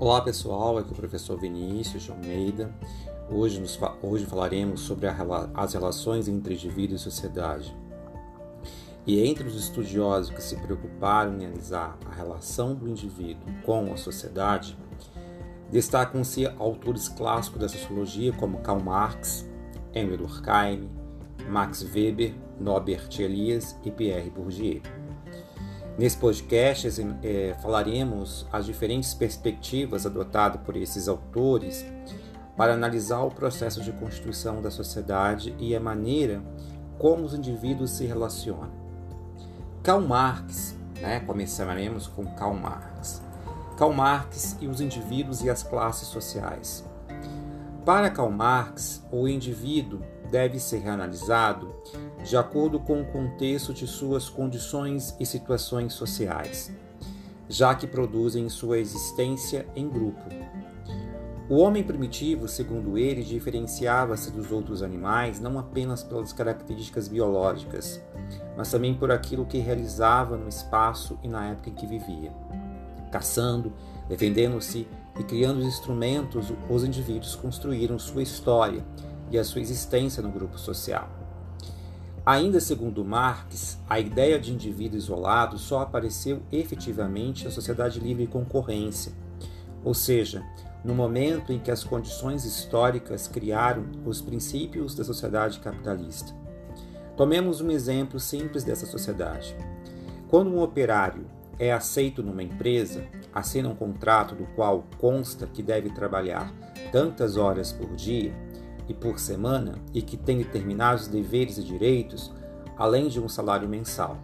Olá pessoal, aqui é o professor Vinícius de Almeida. Hoje, nos, hoje falaremos sobre a, as relações entre indivíduo e sociedade. E entre os estudiosos que se preocuparam em analisar a relação do indivíduo com a sociedade, destacam-se autores clássicos da sociologia como Karl Marx, Emile Durkheim, Max Weber, Norbert Elias e Pierre Bourdieu. Nesse podcast é, falaremos as diferentes perspectivas adotadas por esses autores para analisar o processo de constituição da sociedade e a maneira como os indivíduos se relacionam. Karl Marx, né, começaremos com Karl Marx. Karl Marx e os indivíduos e as classes sociais. Para Karl Marx, o indivíduo deve ser analisado de acordo com o contexto de suas condições e situações sociais, já que produzem sua existência em grupo. O homem primitivo, segundo ele, diferenciava-se dos outros animais não apenas pelas características biológicas, mas também por aquilo que realizava no espaço e na época em que vivia. Caçando, defendendo-se e criando os instrumentos, os indivíduos construíram sua história e a sua existência no grupo social. Ainda segundo Marx, a ideia de indivíduo isolado só apareceu efetivamente na sociedade livre e concorrência, ou seja, no momento em que as condições históricas criaram os princípios da sociedade capitalista. Tomemos um exemplo simples dessa sociedade. Quando um operário é aceito numa empresa, assina um contrato do qual consta que deve trabalhar tantas horas por dia, e por semana e que tem determinados deveres e direitos, além de um salário mensal.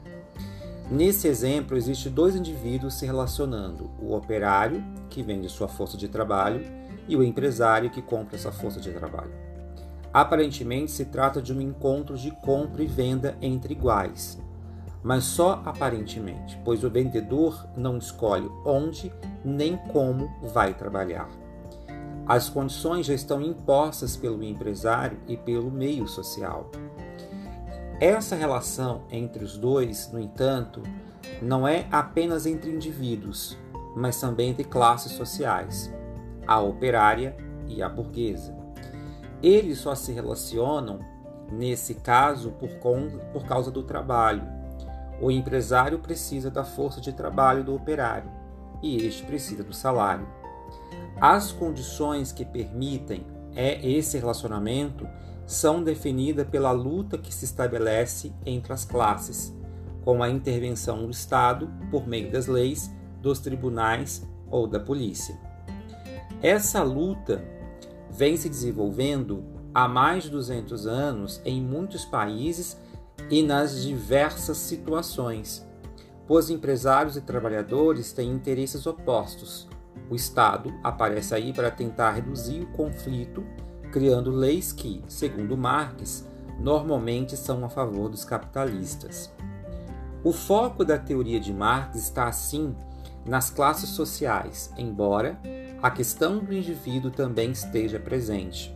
Nesse exemplo, existe dois indivíduos se relacionando: o operário, que vende sua força de trabalho, e o empresário, que compra essa força de trabalho. Aparentemente, se trata de um encontro de compra e venda entre iguais, mas só aparentemente, pois o vendedor não escolhe onde nem como vai trabalhar. As condições já estão impostas pelo empresário e pelo meio social. Essa relação entre os dois, no entanto, não é apenas entre indivíduos, mas também entre classes sociais, a operária e a burguesa. Eles só se relacionam, nesse caso, por, por causa do trabalho. O empresário precisa da força de trabalho do operário e este precisa do salário. As condições que permitem é esse relacionamento são definidas pela luta que se estabelece entre as classes, com a intervenção do Estado por meio das leis, dos tribunais ou da polícia. Essa luta vem se desenvolvendo há mais de 200 anos em muitos países e nas diversas situações, pois empresários e trabalhadores têm interesses opostos, o Estado aparece aí para tentar reduzir o conflito, criando leis que, segundo Marx, normalmente são a favor dos capitalistas. O foco da teoria de Marx está, assim, nas classes sociais, embora a questão do indivíduo também esteja presente.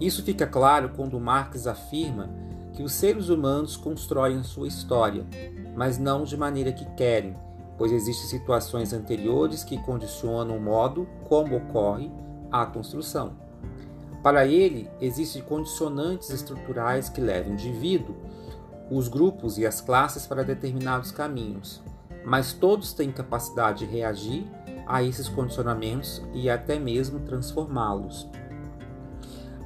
Isso fica claro quando Marx afirma que os seres humanos constroem sua história, mas não de maneira que querem, pois existem situações anteriores que condicionam o modo como ocorre a construção. Para ele, existem condicionantes estruturais que levam o indivíduo, os grupos e as classes para determinados caminhos, mas todos têm capacidade de reagir a esses condicionamentos e até mesmo transformá-los.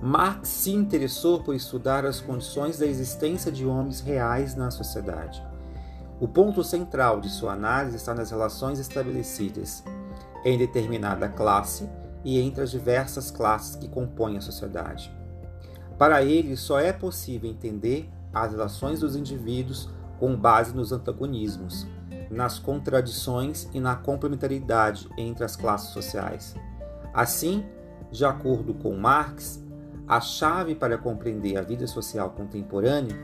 Marx se interessou por estudar as condições da existência de homens reais na sociedade. O ponto central de sua análise está nas relações estabelecidas em determinada classe e entre as diversas classes que compõem a sociedade. Para ele, só é possível entender as relações dos indivíduos com base nos antagonismos, nas contradições e na complementaridade entre as classes sociais. Assim, de acordo com Marx, a chave para compreender a vida social contemporânea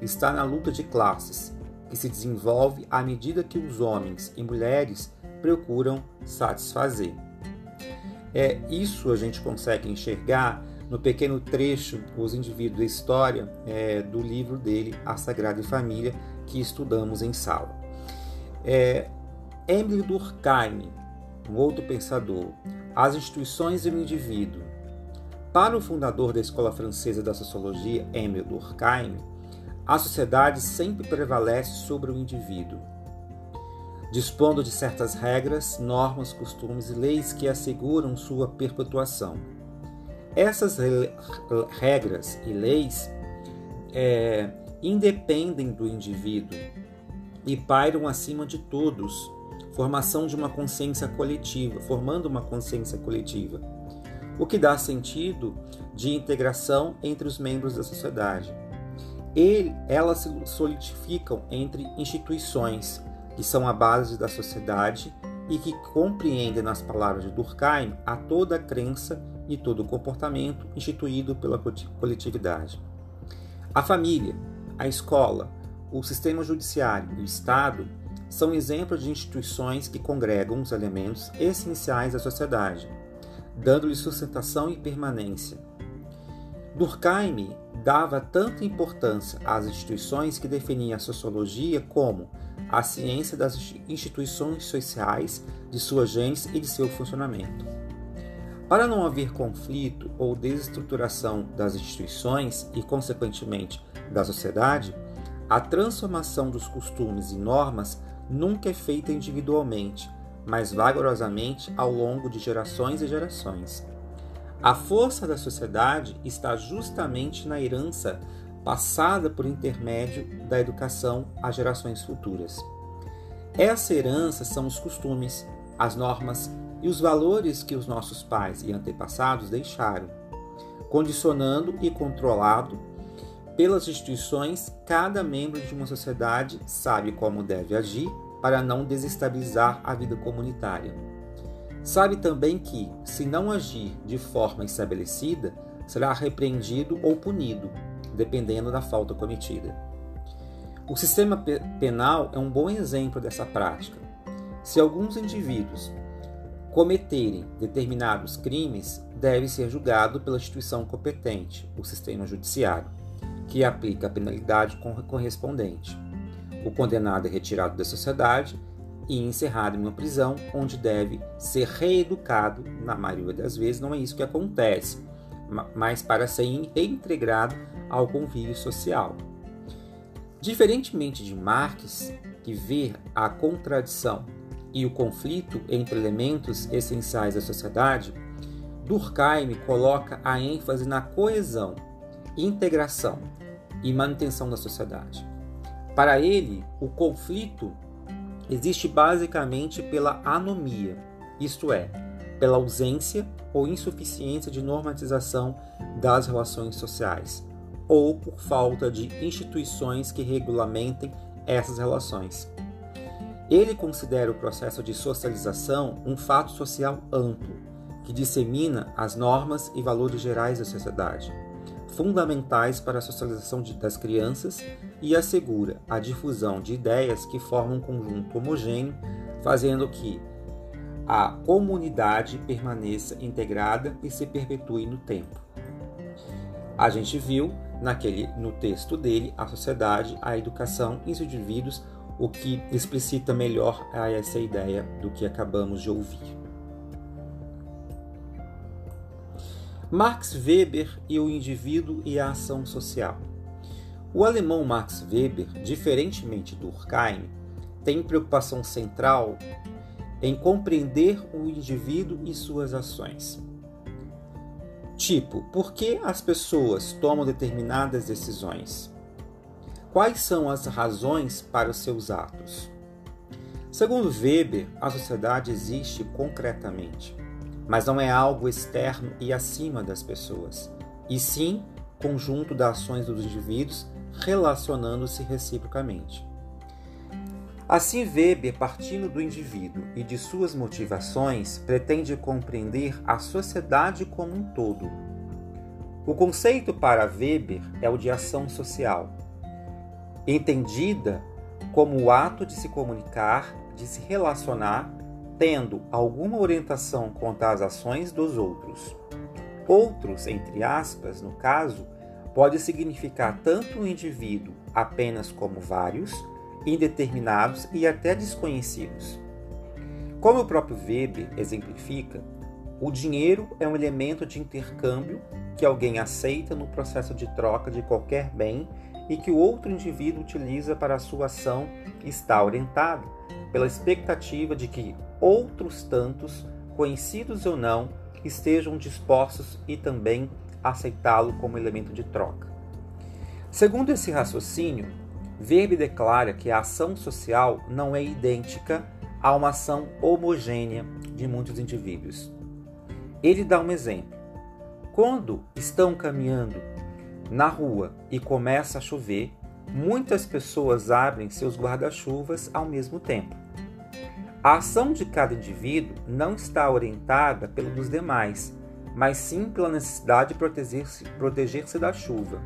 está na luta de classes que se desenvolve à medida que os homens e mulheres procuram satisfazer. É isso a gente consegue enxergar no pequeno trecho Os Indivíduos da História é, do livro dele A Sagrada Família que estudamos em sala. É, Emile Durkheim, um outro pensador, as instituições e o indivíduo. Para o fundador da Escola Francesa da Sociologia, Émile Durkheim, a sociedade sempre prevalece sobre o indivíduo, dispondo de certas regras, normas, costumes e leis que asseguram sua perpetuação. Essas regras e leis é, independem do indivíduo e pairam acima de todos, formação de uma consciência coletiva, formando uma consciência coletiva, o que dá sentido de integração entre os membros da sociedade. Ele, elas se solidificam entre instituições que são a base da sociedade e que compreendem, nas palavras de Durkheim, a toda a crença e todo o comportamento instituído pela coletividade. A família, a escola, o sistema judiciário e o Estado são exemplos de instituições que congregam os elementos essenciais da sociedade, dando-lhe sustentação e permanência. Durkheim dava tanta importância às instituições que definia a sociologia como a ciência das instituições sociais, de sua gênese e de seu funcionamento. Para não haver conflito ou desestruturação das instituições e, consequentemente, da sociedade, a transformação dos costumes e normas nunca é feita individualmente, mas vagarosamente ao longo de gerações e gerações. A força da sociedade está justamente na herança passada por intermédio da educação às gerações futuras. Essa herança são os costumes, as normas e os valores que os nossos pais e antepassados deixaram, condicionando e controlado pelas instituições, cada membro de uma sociedade sabe como deve agir para não desestabilizar a vida comunitária. Sabe também que, se não agir de forma estabelecida, será repreendido ou punido, dependendo da falta cometida. O sistema penal é um bom exemplo dessa prática. Se alguns indivíduos cometerem determinados crimes, deve ser julgado pela instituição competente, o sistema judiciário que aplica a penalidade correspondente. O condenado é retirado da sociedade e encerrado em uma prisão, onde deve ser reeducado. Na maioria das vezes, não é isso que acontece, mas para ser reintegrado ao convívio social. Diferentemente de Marx, que vê a contradição e o conflito entre elementos essenciais da sociedade, Durkheim coloca a ênfase na coesão integração e manutenção da sociedade. Para ele, o conflito existe basicamente pela anomia, isto é, pela ausência ou insuficiência de normatização das relações sociais, ou por falta de instituições que regulamentem essas relações. Ele considera o processo de socialização um fato social amplo, que dissemina as normas e valores gerais da sociedade fundamentais para a socialização das crianças e assegura a difusão de ideias que formam um conjunto homogêneo, fazendo que a comunidade permaneça integrada e se perpetue no tempo. A gente viu naquele no texto dele a sociedade, a educação e os indivíduos, o que explicita melhor essa ideia do que acabamos de ouvir. Max Weber e o indivíduo e a ação social. O alemão Max Weber, diferentemente do Durkheim, tem preocupação central em compreender o indivíduo e suas ações. Tipo, por que as pessoas tomam determinadas decisões? Quais são as razões para os seus atos? Segundo Weber, a sociedade existe concretamente mas não é algo externo e acima das pessoas, e sim conjunto das ações dos indivíduos relacionando-se reciprocamente. Assim, Weber, partindo do indivíduo e de suas motivações, pretende compreender a sociedade como um todo. O conceito para Weber é o de ação social, entendida como o ato de se comunicar, de se relacionar tendo alguma orientação quanto às ações dos outros. Outros, entre aspas, no caso, pode significar tanto o indivíduo apenas como vários, indeterminados e até desconhecidos. Como o próprio Weber exemplifica, O dinheiro é um elemento de intercâmbio que alguém aceita no processo de troca de qualquer bem e que o outro indivíduo utiliza para a sua ação está orientado pela expectativa de que outros tantos, conhecidos ou não, estejam dispostos e também aceitá-lo como elemento de troca. Segundo esse raciocínio, Verbe declara que a ação social não é idêntica a uma ação homogênea de muitos indivíduos. Ele dá um exemplo. Quando estão caminhando na rua e começa a chover, muitas pessoas abrem seus guarda-chuvas ao mesmo tempo. A ação de cada indivíduo não está orientada pelo dos demais, mas sim pela necessidade de proteger-se proteger da chuva.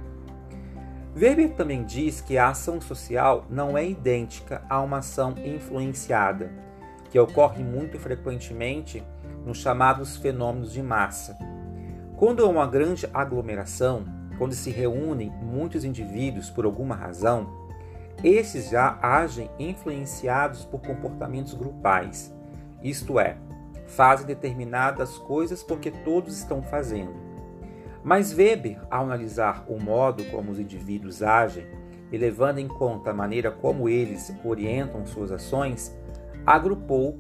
Weber também diz que a ação social não é idêntica a uma ação influenciada, que ocorre muito frequentemente nos chamados fenômenos de massa. Quando há uma grande aglomeração, quando se reúnem muitos indivíduos por alguma razão, esses já agem influenciados por comportamentos grupais, isto é, fazem determinadas coisas porque todos estão fazendo. Mas Weber, ao analisar o modo como os indivíduos agem e levando em conta a maneira como eles orientam suas ações, agrupou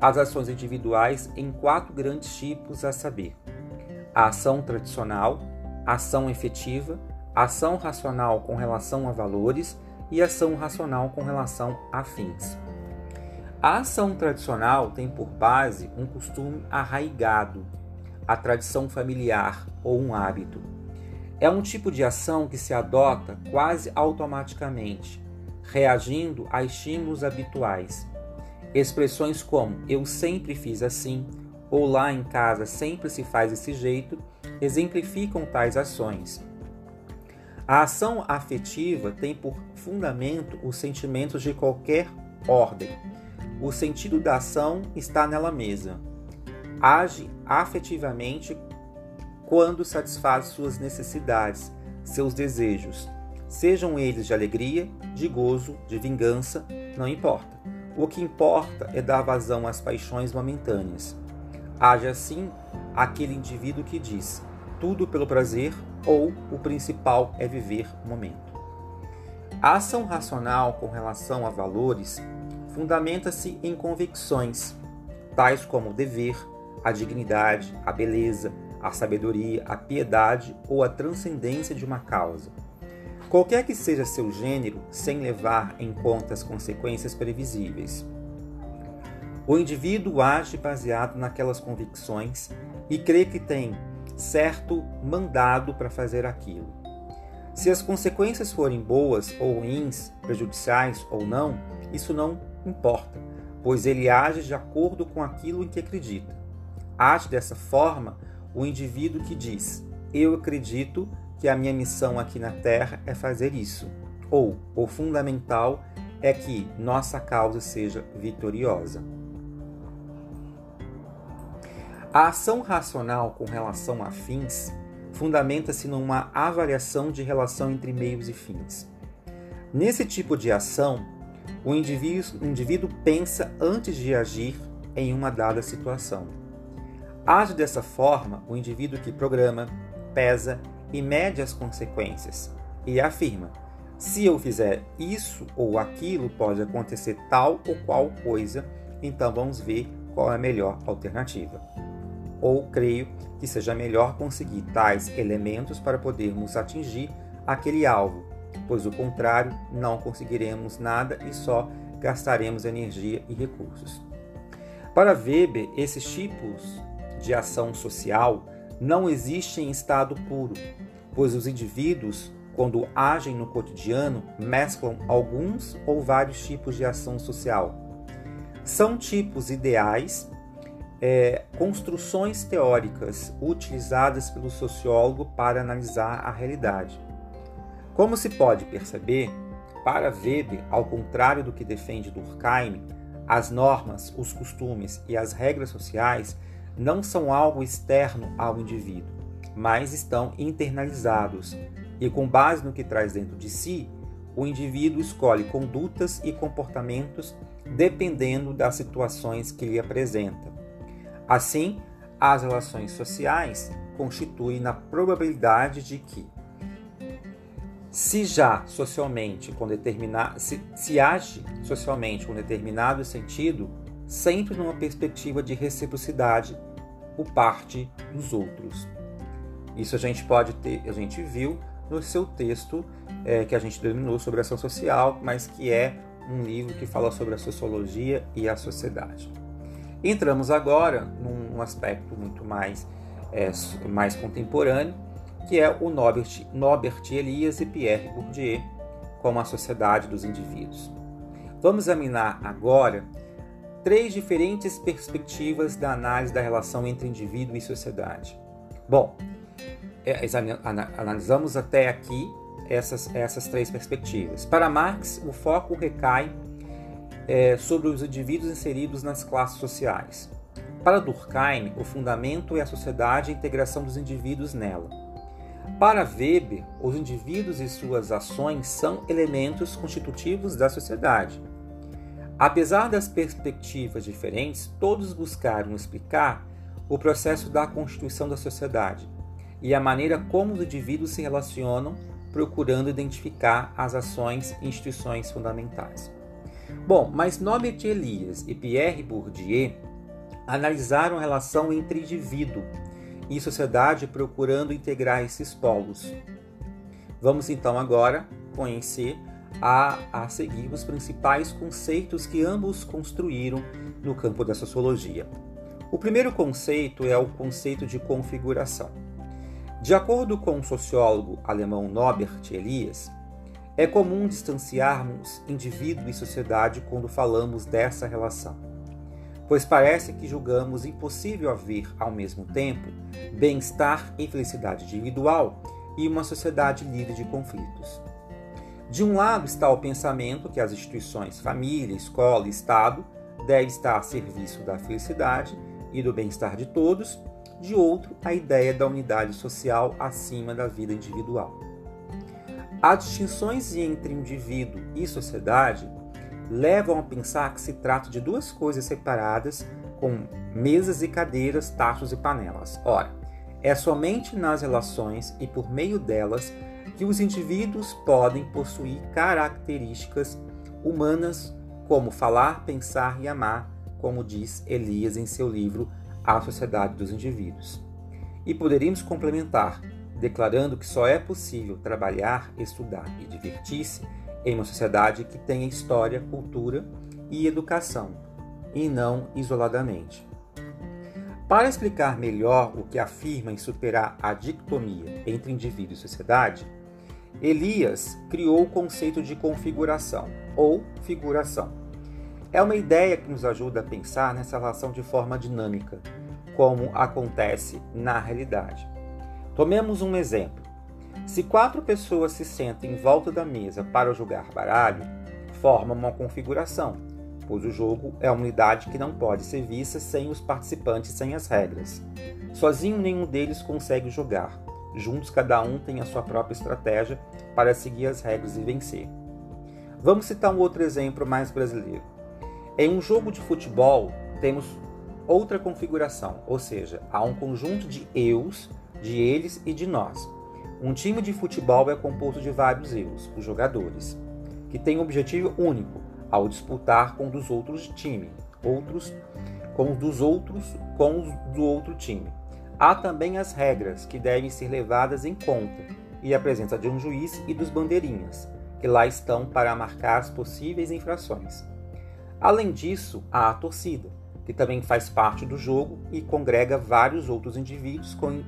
as ações individuais em quatro grandes tipos, a saber: a ação tradicional, ação efetiva, ação racional com relação a valores e ação racional com relação a fins. A ação tradicional tem por base um costume arraigado, a tradição familiar ou um hábito. É um tipo de ação que se adota quase automaticamente, reagindo a estímulos habituais. Expressões como eu sempre fiz assim ou lá em casa sempre se faz desse jeito exemplificam tais ações. A ação afetiva tem por fundamento os sentimentos de qualquer ordem. O sentido da ação está nela mesma. Age afetivamente quando satisfaz suas necessidades, seus desejos, sejam eles de alegria, de gozo, de vingança, não importa. O que importa é dar vazão às paixões momentâneas. Age assim aquele indivíduo que diz: tudo pelo prazer ou o principal é viver o momento. A ação racional com relação a valores fundamenta-se em convicções, tais como o dever, a dignidade, a beleza, a sabedoria, a piedade ou a transcendência de uma causa. Qualquer que seja seu gênero, sem levar em conta as consequências previsíveis. O indivíduo age baseado naquelas convicções e crê que tem certo mandado para fazer aquilo. Se as consequências forem boas ou ruins, prejudiciais ou não, isso não importa, pois ele age de acordo com aquilo em que acredita. Age dessa forma o indivíduo que diz: Eu acredito que a minha missão aqui na Terra é fazer isso, ou o fundamental é que nossa causa seja vitoriosa. A ação racional com relação a fins fundamenta-se numa avaliação de relação entre meios e fins. Nesse tipo de ação, o indivíduo, o indivíduo pensa antes de agir em uma dada situação. Age dessa forma o indivíduo que programa, pesa e mede as consequências e afirma: se eu fizer isso ou aquilo, pode acontecer tal ou qual coisa, então vamos ver qual é a melhor alternativa ou creio que seja melhor conseguir tais elementos para podermos atingir aquele alvo, pois o contrário não conseguiremos nada e só gastaremos energia e recursos. Para Weber, esses tipos de ação social não existem em estado puro, pois os indivíduos, quando agem no cotidiano, mesclam alguns ou vários tipos de ação social. São tipos ideais é, construções teóricas utilizadas pelo sociólogo para analisar a realidade. Como se pode perceber, para Weber, ao contrário do que defende Durkheim, as normas, os costumes e as regras sociais não são algo externo ao indivíduo, mas estão internalizados e, com base no que traz dentro de si, o indivíduo escolhe condutas e comportamentos dependendo das situações que lhe apresenta. Assim, as relações sociais constituem na probabilidade de que se já socialmente com determinado se, se age socialmente com determinado sentido, sempre numa perspectiva de reciprocidade por parte dos outros. Isso a gente pode ter, a gente viu no seu texto é, que a gente denominou sobre ação social, mas que é um livro que fala sobre a sociologia e a sociedade. Entramos agora num aspecto muito mais, é, mais contemporâneo, que é o Norbert, Norbert Elias e Pierre Bourdieu, como a sociedade dos indivíduos. Vamos examinar agora três diferentes perspectivas da análise da relação entre indivíduo e sociedade. Bom, é, analisamos até aqui essas, essas três perspectivas. Para Marx, o foco recai é, sobre os indivíduos inseridos nas classes sociais. Para Durkheim, o fundamento é a sociedade e a integração dos indivíduos nela. Para Weber, os indivíduos e suas ações são elementos constitutivos da sociedade. Apesar das perspectivas diferentes, todos buscaram explicar o processo da constituição da sociedade e a maneira como os indivíduos se relacionam, procurando identificar as ações e instituições fundamentais. Bom, mas Norbert Elias e Pierre Bourdieu analisaram a relação entre indivíduo e sociedade procurando integrar esses polos. Vamos então agora conhecer a, a seguir os principais conceitos que ambos construíram no campo da sociologia. O primeiro conceito é o conceito de configuração. De acordo com o sociólogo alemão Norbert Elias, é comum distanciarmos indivíduo e sociedade quando falamos dessa relação, pois parece que julgamos impossível haver, ao mesmo tempo, bem-estar e felicidade individual e uma sociedade livre de conflitos. De um lado está o pensamento que as instituições família, escola e Estado devem estar a serviço da felicidade e do bem-estar de todos, de outro, a ideia da unidade social acima da vida individual. As distinções entre indivíduo e sociedade levam a pensar que se trata de duas coisas separadas, com mesas e cadeiras, tachos e panelas. Ora, é somente nas relações e por meio delas que os indivíduos podem possuir características humanas como falar, pensar e amar, como diz Elias em seu livro A Sociedade dos Indivíduos. E poderíamos complementar, declarando que só é possível trabalhar, estudar e divertir-se em uma sociedade que tenha história, cultura e educação, e não isoladamente. Para explicar melhor o que afirma em superar a dicotomia entre indivíduo e sociedade, Elias criou o conceito de configuração ou figuração. É uma ideia que nos ajuda a pensar nessa relação de forma dinâmica, como acontece na realidade. Tomemos um exemplo. Se quatro pessoas se sentam em volta da mesa para jogar baralho, forma uma configuração, pois o jogo é uma unidade que não pode ser vista sem os participantes sem as regras. Sozinho nenhum deles consegue jogar. Juntos, cada um tem a sua própria estratégia para seguir as regras e vencer. Vamos citar um outro exemplo mais brasileiro. Em um jogo de futebol, temos outra configuração, ou seja, há um conjunto de eus, de eles e de nós. Um time de futebol é composto de vários eus, os jogadores, que têm um objetivo único ao disputar com dos outros time, outros com os dos outros com os do outro time. Há também as regras que devem ser levadas em conta e a presença de um juiz e dos bandeirinhas, que lá estão para marcar as possíveis infrações. Além disso, há a torcida, que também faz parte do jogo e congrega vários outros indivíduos com,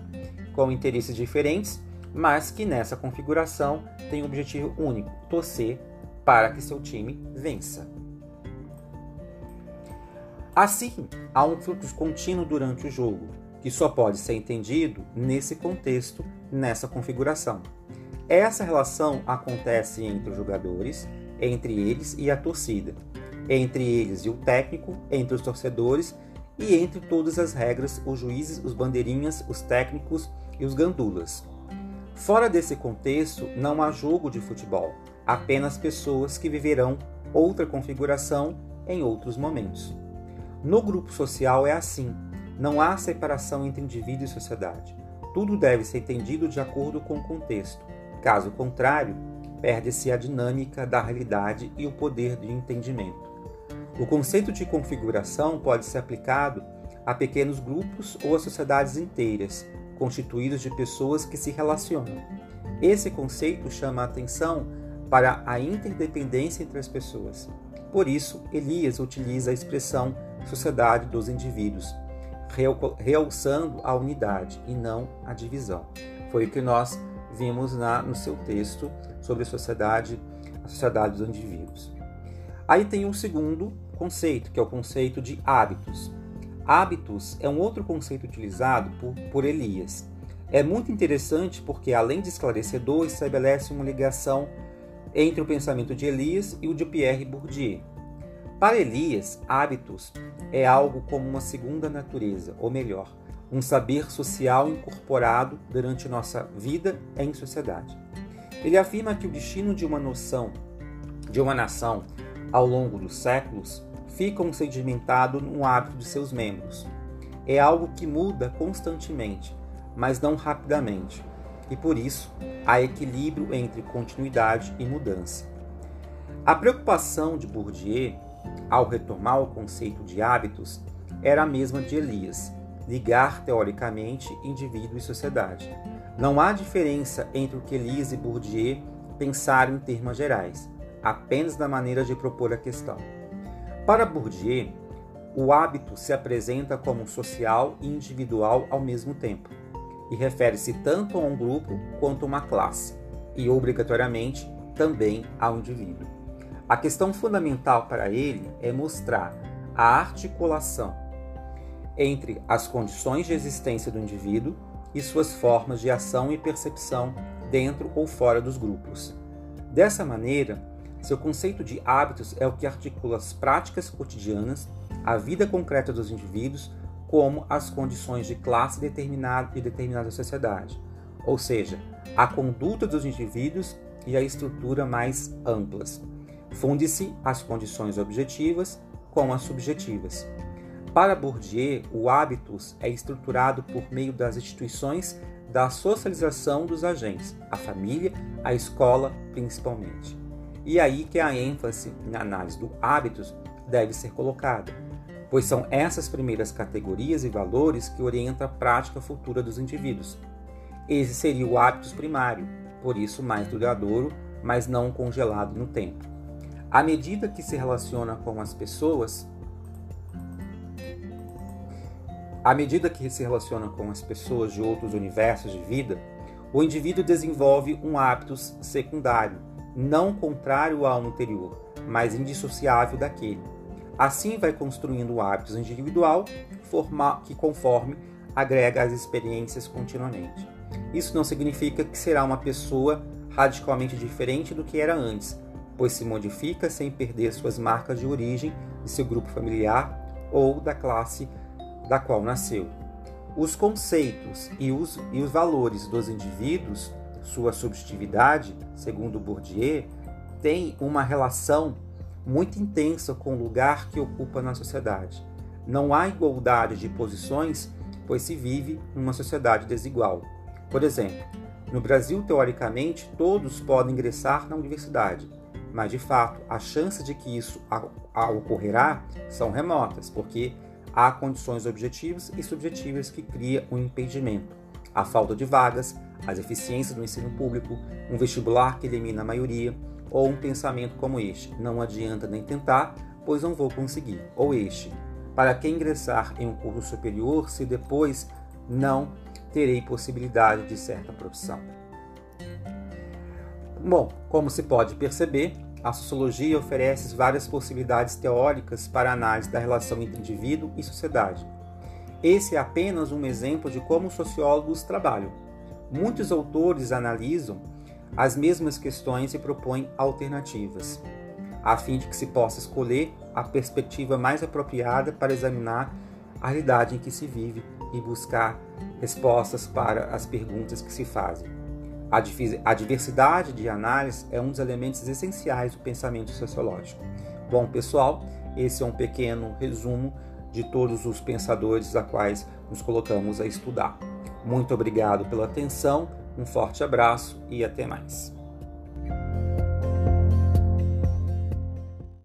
com interesses diferentes, mas que nessa configuração tem um objetivo único: torcer para que seu time vença. Assim, há um fluxo contínuo durante o jogo, que só pode ser entendido nesse contexto, nessa configuração. Essa relação acontece entre os jogadores, entre eles e a torcida, entre eles e o técnico, entre os torcedores e entre todas as regras, os juízes, os bandeirinhas, os técnicos e os gandulas. Fora desse contexto, não há jogo de futebol, apenas pessoas que viverão outra configuração em outros momentos. No grupo social é assim Não há separação entre indivíduo e sociedade. Tudo deve ser entendido de acordo com o contexto. Caso contrário, perde-se a dinâmica da realidade e o poder de entendimento. O conceito de configuração pode ser aplicado a pequenos grupos ou a sociedades inteiras, constituídos de pessoas que se relacionam. Esse conceito chama a atenção para a interdependência entre as pessoas. Por isso, Elias utiliza a expressão sociedade dos indivíduos, realçando a unidade e não a divisão. Foi o que nós vimos na, no seu texto sobre a sociedade, a sociedade dos indivíduos. Aí tem um segundo conceito, que é o conceito de hábitos. Hábitos é um outro conceito utilizado por, por Elias. É muito interessante porque, além de esclarecedor, estabelece uma ligação entre o pensamento de Elias e o de Pierre Bourdieu. Para Elias, hábitos é algo como uma segunda natureza, ou melhor, um saber social incorporado durante nossa vida em sociedade. Ele afirma que o destino de uma noção, de uma nação, ao longo dos séculos, ficam sedimentado no hábito de seus membros. É algo que muda constantemente, mas não rapidamente, e por isso há equilíbrio entre continuidade e mudança. A preocupação de Bourdieu, ao retomar o conceito de hábitos, era a mesma de Elias, ligar teoricamente indivíduo e sociedade. Não há diferença entre o que Elias e Bourdieu pensaram em termos gerais, apenas na maneira de propor a questão. Para Bourdieu, o hábito se apresenta como social e individual ao mesmo tempo, e refere-se tanto a um grupo quanto a uma classe, e obrigatoriamente também ao indivíduo. A questão fundamental para ele é mostrar a articulação entre as condições de existência do indivíduo e suas formas de ação e percepção dentro ou fora dos grupos. Dessa maneira, seu conceito de hábitos é o que articula as práticas cotidianas, a vida concreta dos indivíduos, como as condições de classe determinada de determinada sociedade, ou seja, a conduta dos indivíduos e a estrutura mais amplas. Funde-se as condições objetivas com as subjetivas. Para Bourdieu, o hábitos é estruturado por meio das instituições da socialização dos agentes, a família, a escola principalmente. E aí que a ênfase na análise do hábitos deve ser colocada, pois são essas primeiras categorias e valores que orientam a prática futura dos indivíduos. Esse seria o hábitos primário, por isso mais duradouro, mas não congelado no tempo. À medida que se relaciona com as pessoas, à medida que se relaciona com as pessoas de outros universos de vida, o indivíduo desenvolve um hábito secundário, não contrário ao anterior, mas indissociável daquele. Assim vai construindo hábitos individual que conforme agrega as experiências continuamente. Isso não significa que será uma pessoa radicalmente diferente do que era antes, pois se modifica sem perder suas marcas de origem de seu grupo familiar ou da classe da qual nasceu. Os conceitos e os, e os valores dos indivíduos sua subjetividade, segundo Bourdieu, tem uma relação muito intensa com o lugar que ocupa na sociedade. Não há igualdade de posições, pois se vive numa sociedade desigual. Por exemplo, no Brasil, teoricamente, todos podem ingressar na universidade, mas de fato, as chances de que isso ocorrerá são remotas, porque há condições objetivas e subjetivas que criam um impedimento. A falta de vagas, as eficiências do ensino público, um vestibular que elimina a maioria, ou um pensamento como este: não adianta nem tentar, pois não vou conseguir. Ou este: para que ingressar em um curso superior se depois não terei possibilidade de certa profissão? Bom, como se pode perceber, a sociologia oferece várias possibilidades teóricas para análise da relação entre indivíduo e sociedade. Esse é apenas um exemplo de como os sociólogos trabalham. Muitos autores analisam as mesmas questões e propõem alternativas, a fim de que se possa escolher a perspectiva mais apropriada para examinar a realidade em que se vive e buscar respostas para as perguntas que se fazem. A diversidade de análise é um dos elementos essenciais do pensamento sociológico. Bom, pessoal, esse é um pequeno resumo de todos os pensadores a quais nos colocamos a estudar. Muito obrigado pela atenção, um forte abraço e até mais.